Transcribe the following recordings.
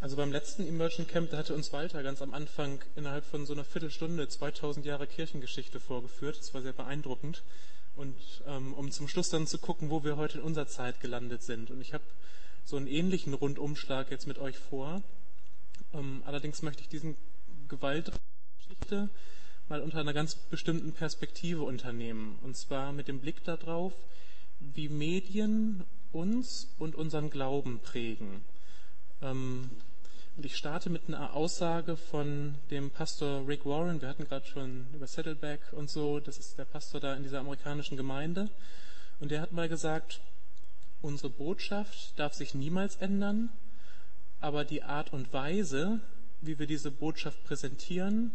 Also beim letzten Immersion Camp, da hatte uns Walter ganz am Anfang innerhalb von so einer Viertelstunde 2000 Jahre Kirchengeschichte vorgeführt. Das war sehr beeindruckend. Und ähm, um zum Schluss dann zu gucken, wo wir heute in unserer Zeit gelandet sind. Und ich habe so einen ähnlichen Rundumschlag jetzt mit euch vor. Ähm, allerdings möchte ich diesen Gewaltgeschichte mal unter einer ganz bestimmten Perspektive unternehmen. Und zwar mit dem Blick darauf, wie Medien uns und unseren Glauben prägen. Ähm, und ich starte mit einer Aussage von dem Pastor Rick Warren. Wir hatten gerade schon über Saddleback und so. Das ist der Pastor da in dieser amerikanischen Gemeinde. Und der hat mal gesagt, unsere Botschaft darf sich niemals ändern, aber die Art und Weise, wie wir diese Botschaft präsentieren,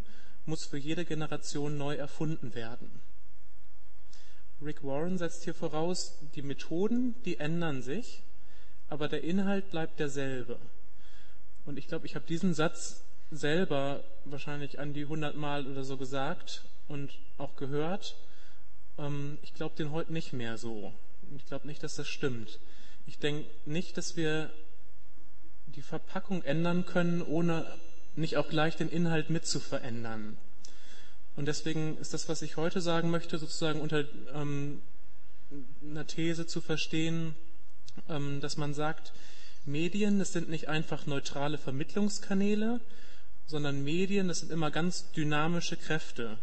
muss für jede Generation neu erfunden werden. Rick Warren setzt hier voraus, die Methoden, die ändern sich, aber der Inhalt bleibt derselbe. Und ich glaube, ich habe diesen Satz selber wahrscheinlich an die hundertmal oder so gesagt und auch gehört. Ähm, ich glaube den heute nicht mehr so. Ich glaube nicht, dass das stimmt. Ich denke nicht, dass wir die Verpackung ändern können, ohne nicht auch gleich den Inhalt mit zu verändern. Und deswegen ist das, was ich heute sagen möchte, sozusagen unter ähm, einer These zu verstehen, ähm, dass man sagt, Medien, das sind nicht einfach neutrale Vermittlungskanäle, sondern Medien, das sind immer ganz dynamische Kräfte,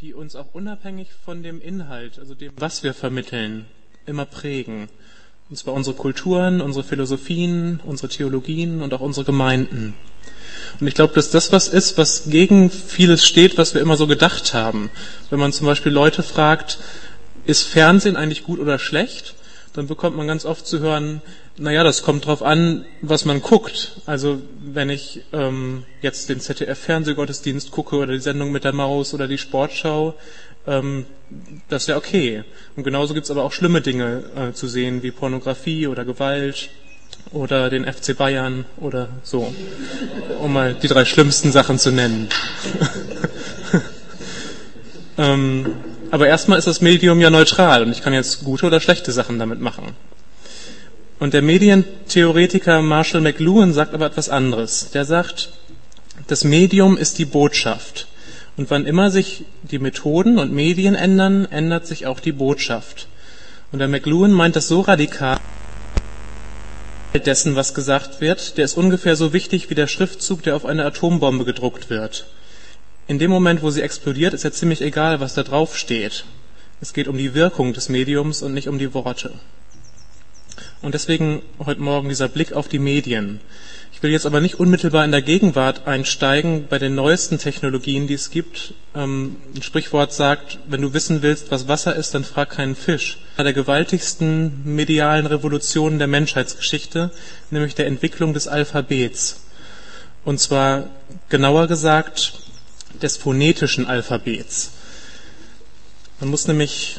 die uns auch unabhängig von dem Inhalt, also dem, was wir vermitteln, immer prägen. Und zwar unsere Kulturen, unsere Philosophien, unsere Theologien und auch unsere Gemeinden. Und ich glaube, dass das was ist, was gegen vieles steht, was wir immer so gedacht haben. Wenn man zum Beispiel Leute fragt, ist Fernsehen eigentlich gut oder schlecht? Dann bekommt man ganz oft zu hören, naja, das kommt drauf an, was man guckt. Also wenn ich ähm, jetzt den ZDF-Fernsehgottesdienst gucke oder die Sendung mit der Maus oder die Sportschau, ähm, das ist ja okay. Und genauso gibt's aber auch schlimme Dinge äh, zu sehen, wie Pornografie oder Gewalt oder den FC Bayern oder so, um mal die drei schlimmsten Sachen zu nennen. ähm, aber erstmal ist das Medium ja neutral und ich kann jetzt gute oder schlechte Sachen damit machen. Und der Medientheoretiker Marshall McLuhan sagt aber etwas anderes. Der sagt, das Medium ist die Botschaft. Und wann immer sich die Methoden und Medien ändern, ändert sich auch die Botschaft. Und der McLuhan meint das so radikal dessen, was gesagt wird, der ist ungefähr so wichtig wie der Schriftzug, der auf eine Atombombe gedruckt wird. In dem Moment, wo sie explodiert, ist ja ziemlich egal, was da drauf steht. Es geht um die Wirkung des Mediums und nicht um die Worte. Und deswegen heute Morgen dieser Blick auf die Medien. Ich will jetzt aber nicht unmittelbar in der Gegenwart einsteigen bei den neuesten Technologien, die es gibt. Ähm, ein Sprichwort sagt, wenn du wissen willst, was Wasser ist, dann frag keinen Fisch. Einer der gewaltigsten medialen Revolutionen der Menschheitsgeschichte, nämlich der Entwicklung des Alphabets. Und zwar genauer gesagt des phonetischen Alphabets. Man muss nämlich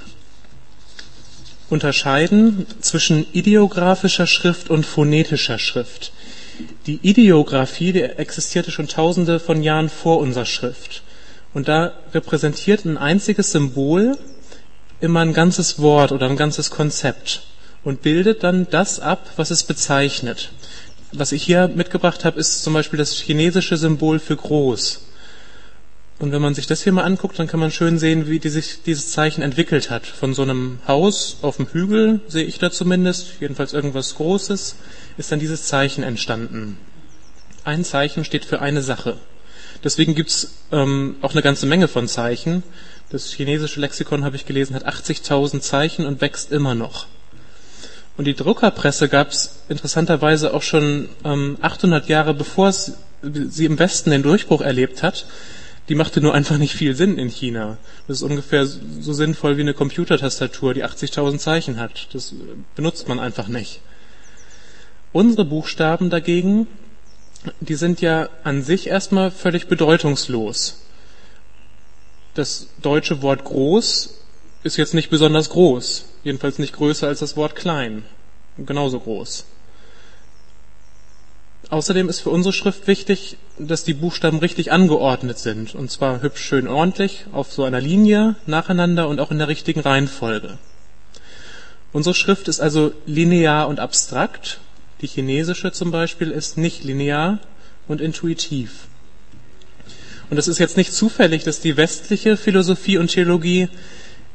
unterscheiden zwischen ideografischer Schrift und phonetischer Schrift. Die Ideographie, die existierte schon tausende von Jahren vor unserer Schrift. Und da repräsentiert ein einziges Symbol immer ein ganzes Wort oder ein ganzes Konzept und bildet dann das ab, was es bezeichnet. Was ich hier mitgebracht habe, ist zum Beispiel das chinesische Symbol für groß. Und wenn man sich das hier mal anguckt, dann kann man schön sehen, wie die sich dieses Zeichen entwickelt hat. Von so einem Haus auf dem Hügel, sehe ich da zumindest, jedenfalls irgendwas Großes, ist dann dieses Zeichen entstanden. Ein Zeichen steht für eine Sache. Deswegen gibt's ähm, auch eine ganze Menge von Zeichen. Das chinesische Lexikon, habe ich gelesen, hat 80.000 Zeichen und wächst immer noch. Und die Druckerpresse gab's interessanterweise auch schon ähm, 800 Jahre bevor sie im Westen den Durchbruch erlebt hat die machte nur einfach nicht viel Sinn in China. Das ist ungefähr so sinnvoll wie eine Computertastatur, die 80.000 Zeichen hat. Das benutzt man einfach nicht. Unsere Buchstaben dagegen, die sind ja an sich erstmal völlig bedeutungslos. Das deutsche Wort groß ist jetzt nicht besonders groß, jedenfalls nicht größer als das Wort klein, genauso groß. Außerdem ist für unsere Schrift wichtig, dass die Buchstaben richtig angeordnet sind. Und zwar hübsch schön ordentlich, auf so einer Linie, nacheinander und auch in der richtigen Reihenfolge. Unsere Schrift ist also linear und abstrakt. Die chinesische zum Beispiel ist nicht linear, und intuitiv. Und es ist jetzt nicht zufällig, dass die westliche Philosophie und Theologie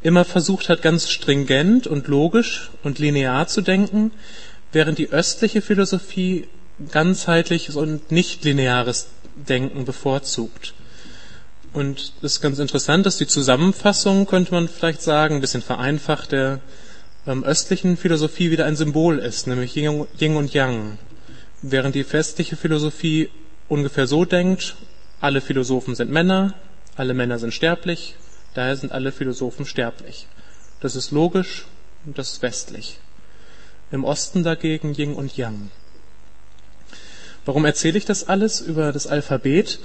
immer versucht hat, ganz stringent und logisch und linear zu denken, während die östliche Philosophie ganzheitliches und nicht lineares Denken bevorzugt. Und es ist ganz interessant, dass die Zusammenfassung, könnte man vielleicht sagen, ein bisschen vereinfacht, der ähm, östlichen Philosophie wieder ein Symbol ist, nämlich Yin und Yang. Während die westliche Philosophie ungefähr so denkt, alle Philosophen sind Männer, alle Männer sind sterblich, daher sind alle Philosophen sterblich. Das ist logisch und das ist westlich. Im Osten dagegen Yin und Yang. Warum erzähle ich das alles über das Alphabet?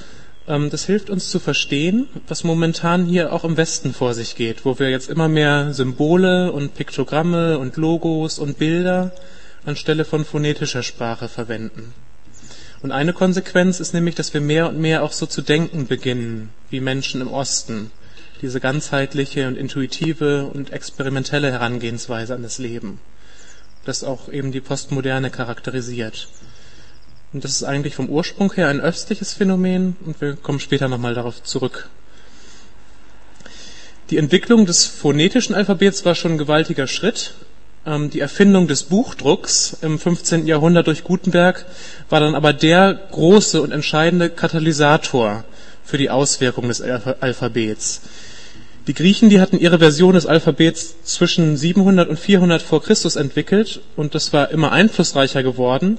Ähm, das hilft uns zu verstehen, was momentan hier auch im Westen vor sich geht, wo wir jetzt immer mehr Symbole und Piktogramme und Logos und Bilder anstelle von phonetischer Sprache verwenden. Und eine Konsequenz ist nämlich, dass wir mehr und mehr auch so zu denken beginnen, wie Menschen im Osten. Diese ganzheitliche und intuitive und experimentelle Herangehensweise an das Leben. Das auch eben die Postmoderne charakterisiert. Und das ist eigentlich vom Ursprung her ein östliches Phänomen und wir kommen später nochmal darauf zurück. Die Entwicklung des phonetischen Alphabets war schon ein gewaltiger Schritt. Ähm, die Erfindung des Buchdrucks im 15. Jahrhundert durch Gutenberg war dann aber der große und entscheidende Katalysator für die Auswirkung des Alphabets. Die Griechen, die hatten ihre Version des Alphabets zwischen 700 und 400 vor Christus entwickelt und das war immer einflussreicher geworden.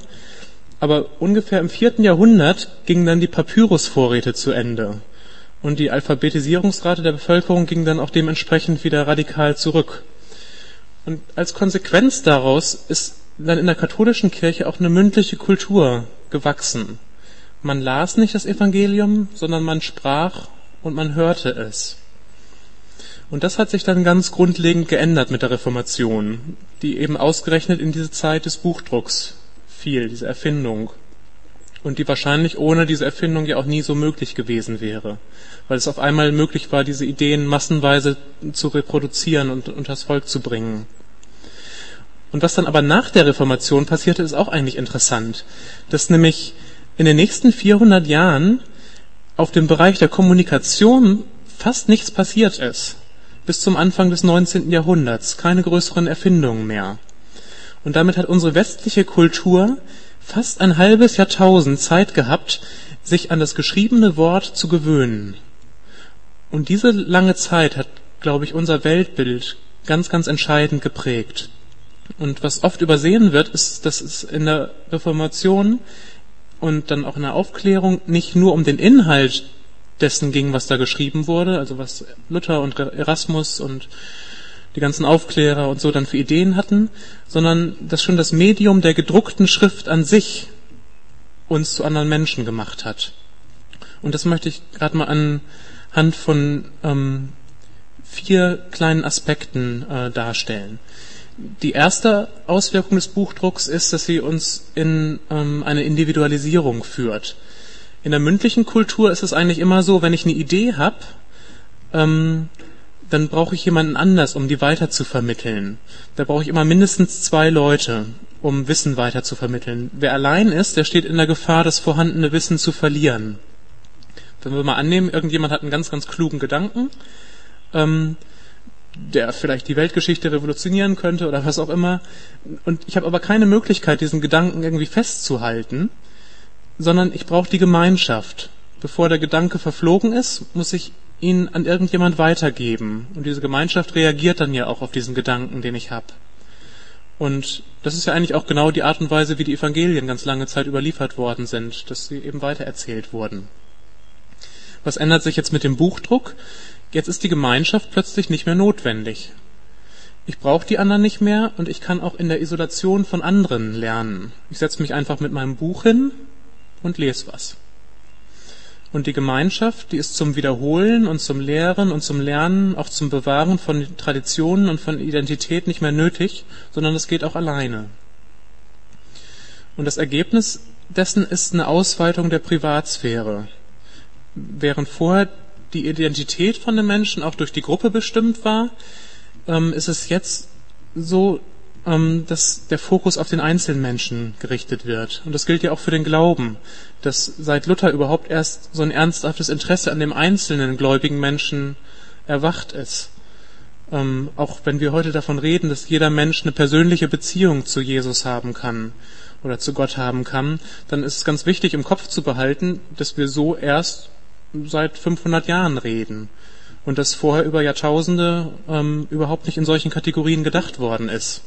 Aber ungefähr im vierten Jahrhundert gingen dann die Papyrusvorräte zu Ende. Und die Alphabetisierungsrate der Bevölkerung ging dann auch dementsprechend wieder radikal zurück. Und als Konsequenz daraus ist dann in der katholischen Kirche auch eine mündliche Kultur gewachsen. Man las nicht das Evangelium, sondern man sprach und man hörte es. Und das hat sich dann ganz grundlegend geändert mit der Reformation, die eben ausgerechnet in diese Zeit des Buchdrucks fiel, diese Erfindung. Und die wahrscheinlich ohne diese Erfindung ja auch nie so möglich gewesen wäre. Weil es auf einmal möglich war, diese Ideen massenweise zu reproduzieren und unters Volk zu bringen. Und was dann aber nach der Reformation passierte, ist auch eigentlich interessant. Dass nämlich in den nächsten 400 Jahren auf dem Bereich der Kommunikation fast nichts passiert ist. Bis zum Anfang des 19. Jahrhunderts. Keine größeren Erfindungen mehr. Und damit hat unsere westliche Kultur fast ein halbes Jahrtausend Zeit gehabt, sich an das geschriebene Wort zu gewöhnen. Und diese lange Zeit hat, glaube ich, unser Weltbild ganz, ganz entscheidend geprägt. Und was oft übersehen wird, ist, dass es in der Reformation und dann auch in der Aufklärung nicht nur um den Inhalt dessen ging, was da geschrieben wurde, also was Luther und Erasmus und die ganzen Aufklärer und so dann für Ideen hatten, sondern dass schon das Medium der gedruckten Schrift an sich uns zu anderen Menschen gemacht hat. Und das möchte ich gerade mal anhand von ähm, vier kleinen Aspekten äh, darstellen. Die erste Auswirkung des Buchdrucks ist, dass sie uns in ähm, eine Individualisierung führt. In der mündlichen Kultur ist es eigentlich immer so, wenn ich eine Idee habe, ähm, dann brauche ich jemanden anders, um die weiter zu vermitteln. Da brauche ich immer mindestens zwei Leute, um Wissen weiter zu vermitteln. Wer allein ist, der steht in der Gefahr, das vorhandene Wissen zu verlieren. Wenn wir mal annehmen, irgendjemand hat einen ganz, ganz klugen Gedanken, ähm, der vielleicht die Weltgeschichte revolutionieren könnte oder was auch immer, und ich habe aber keine Möglichkeit, diesen Gedanken irgendwie festzuhalten, sondern ich brauche die Gemeinschaft. Bevor der Gedanke verflogen ist, muss ich ihn an irgendjemand weitergeben. Und diese Gemeinschaft reagiert dann ja auch auf diesen Gedanken, den ich habe. Und das ist ja eigentlich auch genau die Art und Weise, wie die Evangelien ganz lange Zeit überliefert worden sind, dass sie eben weitererzählt wurden. Was ändert sich jetzt mit dem Buchdruck? Jetzt ist die Gemeinschaft plötzlich nicht mehr notwendig. Ich brauche die anderen nicht mehr und ich kann auch in der Isolation von anderen lernen. Ich setze mich einfach mit meinem Buch hin und lese was. Und die Gemeinschaft, die ist zum Wiederholen und zum Lehren und zum Lernen, auch zum Bewahren von Traditionen und von Identität nicht mehr nötig, sondern es geht auch alleine. Und das Ergebnis dessen ist eine Ausweitung der Privatsphäre. Während vorher die Identität von den Menschen auch durch die Gruppe bestimmt war, ähm, ist es jetzt so, dass der Fokus auf den einzelnen Menschen gerichtet wird. Und das gilt ja auch für den Glauben, dass seit Luther überhaupt erst so ein ernsthaftes Interesse an dem einzelnen gläubigen Menschen erwacht ist. Ähm, auch wenn wir heute davon reden, dass jeder Mensch eine persönliche Beziehung zu Jesus haben kann oder zu Gott haben kann, dann ist es ganz wichtig im Kopf zu behalten, dass wir so erst seit 500 Jahren reden und dass vorher über Jahrtausende ähm, überhaupt nicht in solchen Kategorien gedacht worden ist.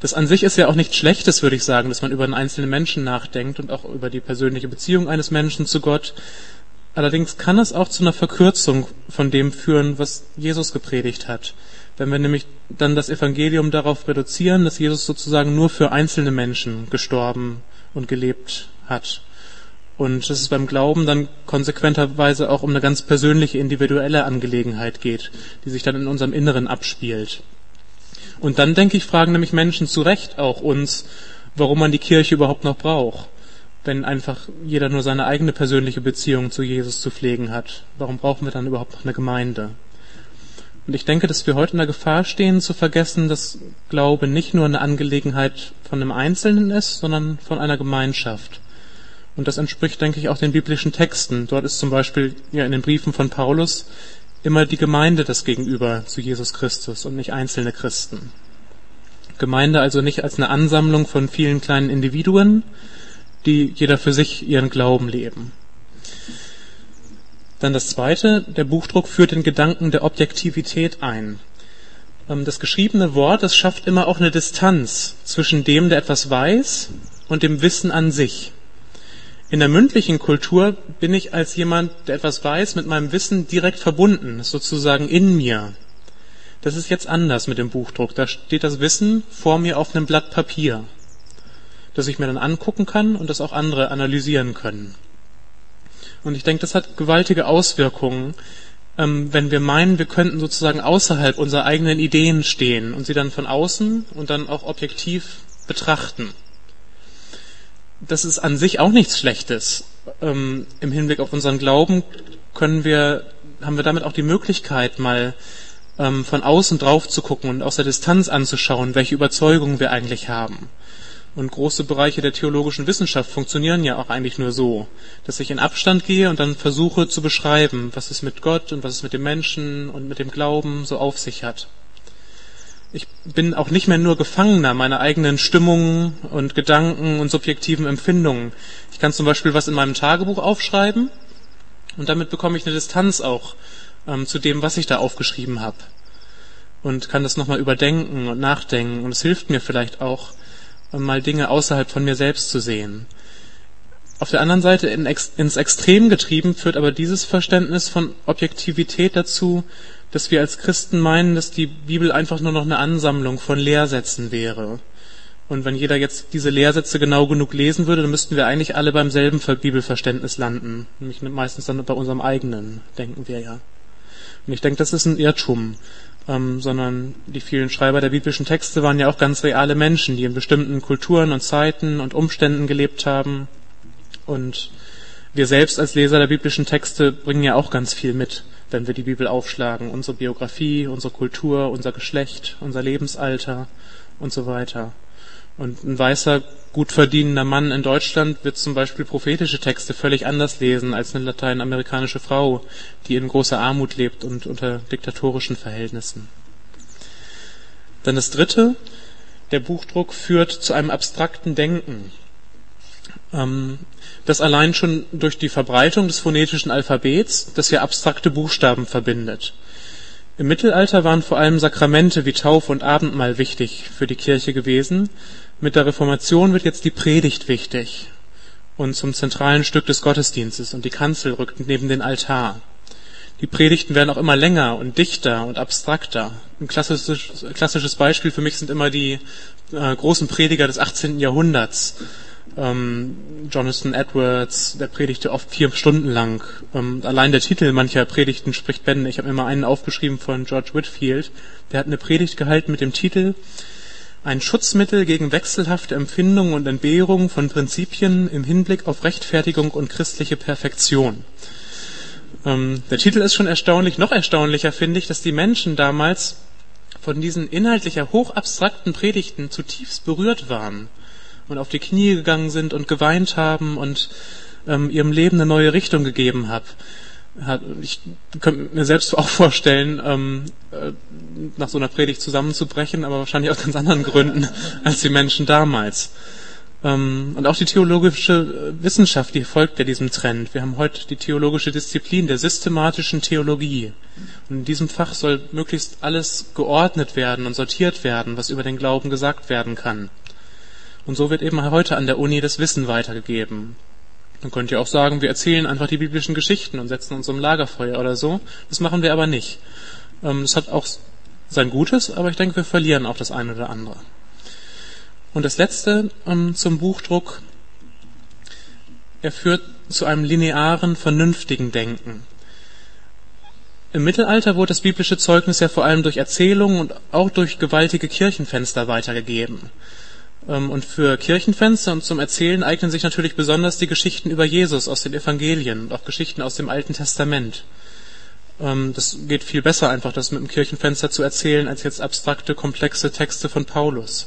Das an sich ist ja auch nichts Schlechtes, würde ich sagen, dass man über einen einzelnen Menschen nachdenkt und auch über die persönliche Beziehung eines Menschen zu Gott. Allerdings kann es auch zu einer Verkürzung von dem führen, was Jesus gepredigt hat. Wenn wir nämlich dann das Evangelium darauf reduzieren, dass Jesus sozusagen nur für einzelne Menschen gestorben und gelebt hat. Und dass es beim Glauben dann konsequenterweise auch um eine ganz persönliche, individuelle Angelegenheit geht, die sich dann in unserem Inneren abspielt. Und dann, denke ich, fragen nämlich Menschen zu Recht auch uns, warum man die Kirche überhaupt noch braucht, wenn einfach jeder nur seine eigene persönliche Beziehung zu Jesus zu pflegen hat. Warum brauchen wir dann überhaupt noch eine Gemeinde? Und ich denke, dass wir heute in der Gefahr stehen, zu vergessen, dass Glaube nicht nur eine Angelegenheit von einem Einzelnen ist, sondern von einer Gemeinschaft. Und das entspricht, denke ich, auch den biblischen Texten. Dort ist zum Beispiel ja in den Briefen von Paulus immer die Gemeinde das Gegenüber zu Jesus Christus und nicht einzelne Christen. Gemeinde also nicht als eine Ansammlung von vielen kleinen Individuen, die jeder für sich ihren Glauben leben. Dann das zweite, der Buchdruck führt den Gedanken der Objektivität ein. Ähm, das geschriebene Wort, das schafft immer auch eine Distanz zwischen dem, der etwas weiß, und dem Wissen an sich. In der mündlichen Kultur bin ich als jemand, der etwas weiß, mit meinem Wissen direkt verbunden, sozusagen in mir. Das ist jetzt anders mit dem Buchdruck. Da steht das Wissen vor mir auf einem Blatt Papier, das ich mir dann angucken kann und das auch andere analysieren können. Und ich denke, das hat gewaltige Auswirkungen, ähm, wenn wir meinen, wir könnten sozusagen außerhalb unserer eigenen Ideen stehen und sie dann von außen und dann auch objektiv betrachten das ist an sich auch nichts Schlechtes. Ähm, Im Hinblick auf unseren Glauben können wir, haben wir damit auch die Möglichkeit, mal ähm, von außen drauf zu gucken und aus der Distanz anzuschauen, welche Überzeugungen wir eigentlich haben. Und große Bereiche der theologischen Wissenschaft funktionieren ja auch eigentlich nur so, dass ich in Abstand gehe und dann versuche zu beschreiben, was es mit Gott und was es mit dem Menschen und mit dem Glauben so auf sich hat ich bin auch nicht mehr nur Gefangener meiner eigenen Stimmungen und Gedanken und subjektiven Empfindungen. Ich kann zum Beispiel was in meinem Tagebuch aufschreiben und damit bekomme ich eine Distanz auch ähm, zu dem, was ich da aufgeschrieben habe. Und kann das nochmal überdenken und nachdenken. Und es hilft mir vielleicht auch, ähm, mal Dinge außerhalb von mir selbst zu sehen. Auf der anderen Seite in, ins Extrem getrieben führt aber dieses Verständnis von Objektivität dazu, dass wir als Christen meinen, dass die Bibel einfach nur noch eine Ansammlung von Lehrsätzen wäre. Und wenn jeder jetzt diese Lehrsätze genau genug lesen würde, dann müssten wir eigentlich alle beim selben Bibelverständnis landen. Nämlich meistens dann bei unserem eigenen, denken wir ja. Und ich denke, das ist ein Irrtum. Ähm, sondern die vielen Schreiber der biblischen Texte waren ja auch ganz reale Menschen, die in bestimmten Kulturen und Zeiten und Umständen gelebt haben. Und wir selbst als Leser der biblischen Texte bringen ja auch ganz viel mit wenn wir die Bibel aufschlagen. Unsere Biografie, unsere Kultur, unser Geschlecht, unser Lebensalter und so weiter. Und ein weißer, gut verdienender Mann in Deutschland wird zum Beispiel prophetische Texte völlig anders lesen als eine lateinamerikanische Frau, die in großer Armut lebt und unter diktatorischen Verhältnissen. Dann das dritte, der Buchdruck führt zu einem abstrakten Denken. Ähm, das allein schon durch die Verbreitung des phonetischen Alphabets, das ja abstrakte Buchstaben verbindet. Im Mittelalter waren vor allem Sakramente wie Taufe und Abendmahl wichtig für die Kirche gewesen. Mit der Reformation wird jetzt die Predigt wichtig und zum zentralen Stück des Gottesdienstes und die Kanzel rückt neben den Altar. Die Predigten werden auch immer länger und dichter und abstrakter. Ein klassisches, klassisches Beispiel für mich sind immer die äh, großen Prediger des 18. Jahrhunderts ähm, Jonathan Edwards, der predigte oft vier Stunden lang. Ähm, allein der Titel mancher Predigten spricht Bände. Ich habe mir mal einen aufgeschrieben von George Whitfield. Der hat eine Predigt gehalten mit dem Titel Ein Schutzmittel gegen wechselhafte Empfindungen und Entbehrungen von Prinzipien im Hinblick auf Rechtfertigung und christliche Perfektion. Ähm, der Titel ist schon erstaunlich. Noch erstaunlicher finde ich, dass die Menschen damals von diesen inhaltlicher hochabstrakten Predigten zutiefst berührt waren und auf die Knie gegangen sind und geweint haben und ähm, ihrem Leben eine neue Richtung gegeben haben. Ich könnte mir selbst auch vorstellen, ähm, äh, nach so einer Predigt zusammenzubrechen, aber wahrscheinlich aus ganz anderen Gründen als die Menschen damals. Ähm, und auch die theologische Wissenschaft, die folgt ja diesem Trend. Wir haben heute die theologische Disziplin der systematischen Theologie. Und in diesem Fach soll möglichst alles geordnet werden und sortiert werden, was über den Glauben gesagt werden kann. Und so wird eben heute an der Uni das Wissen weitergegeben. Man könnte ja auch sagen, wir erzählen einfach die biblischen Geschichten und setzen uns um Lagerfeuer oder so. Das machen wir aber nicht. Ähm, das hat auch sein Gutes, aber ich denke, wir verlieren auch das eine oder andere. Und das letzte ähm, zum Buchdruck, er führt zu einem linearen, vernünftigen Denken. Im Mittelalter wurde das biblische Zeugnis ja vor allem durch Erzählungen und auch durch gewaltige Kirchenfenster weitergegeben. Ähm, und für Kirchenfenster und zum Erzählen eignen sich natürlich besonders die Geschichten über Jesus aus den Evangelien und auch Geschichten aus dem Alten Testament. Ähm, das geht viel besser einfach, das mit dem Kirchenfenster zu erzählen, als jetzt abstrakte, komplexe Texte von Paulus.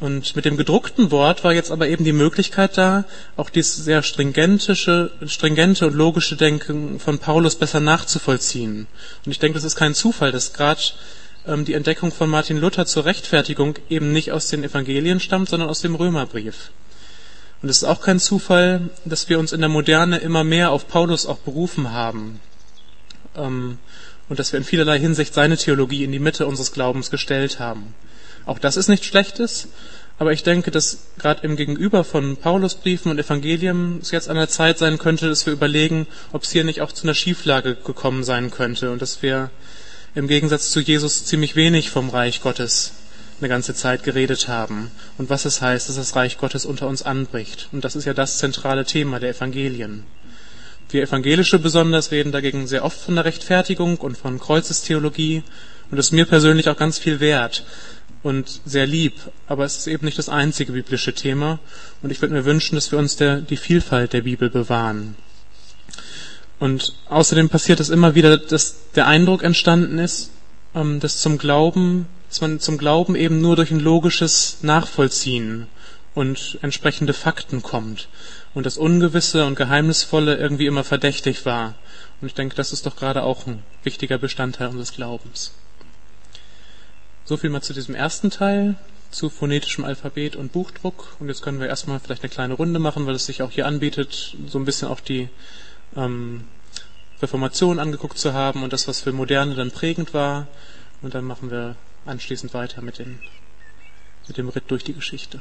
Und mit dem gedruckten Wort war jetzt aber eben die Möglichkeit da, auch dieses sehr stringentische, stringente und logische Denken von Paulus besser nachzuvollziehen. Und ich denke, das ist kein Zufall, dass gerade die Entdeckung von Martin Luther zur Rechtfertigung eben nicht aus den Evangelien stammt, sondern aus dem Römerbrief. Und es ist auch kein Zufall, dass wir uns in der Moderne immer mehr auf Paulus auch berufen haben. Ähm, und dass wir in vielerlei Hinsicht seine Theologie in die Mitte unseres Glaubens gestellt haben. Auch das ist nichts Schlechtes, aber ich denke, dass gerade im Gegenüber von Paulusbriefen und Evangelien es jetzt an der Zeit sein könnte, dass wir überlegen, ob es hier nicht auch zu einer Schieflage gekommen sein könnte und dass wir im Gegensatz zu Jesus ziemlich wenig vom Reich Gottes eine ganze Zeit geredet haben und was es heißt, dass das Reich Gottes unter uns anbricht. Und das ist ja das zentrale Thema der Evangelien. Wir Evangelische besonders reden dagegen sehr oft von der Rechtfertigung und von Kreuzestheologie und ist mir persönlich auch ganz viel wert und sehr lieb, aber es ist eben nicht das einzige biblische Thema und ich würde mir wünschen, dass wir uns der, die Vielfalt der Bibel bewahren. Und außerdem passiert es immer wieder, dass der Eindruck entstanden ist, ähm, dass zum Glauben, dass man zum Glauben eben nur durch ein logisches Nachvollziehen und entsprechende Fakten kommt und das Ungewisse und Geheimnisvolle irgendwie immer verdächtig war. Und ich denke, das ist doch gerade auch ein wichtiger Bestandteil unseres Glaubens. So viel mal zu diesem ersten Teil, zu phonetischem Alphabet und Buchdruck. Und jetzt können wir erstmal vielleicht eine kleine Runde machen, weil es sich auch hier anbietet, so ein bisschen auch die ähm, Reformation angeguckt zu haben und das, was für Moderne dann prägend war. Und dann machen wir anschließend weiter mit, den, mit dem Ritt durch die Geschichte.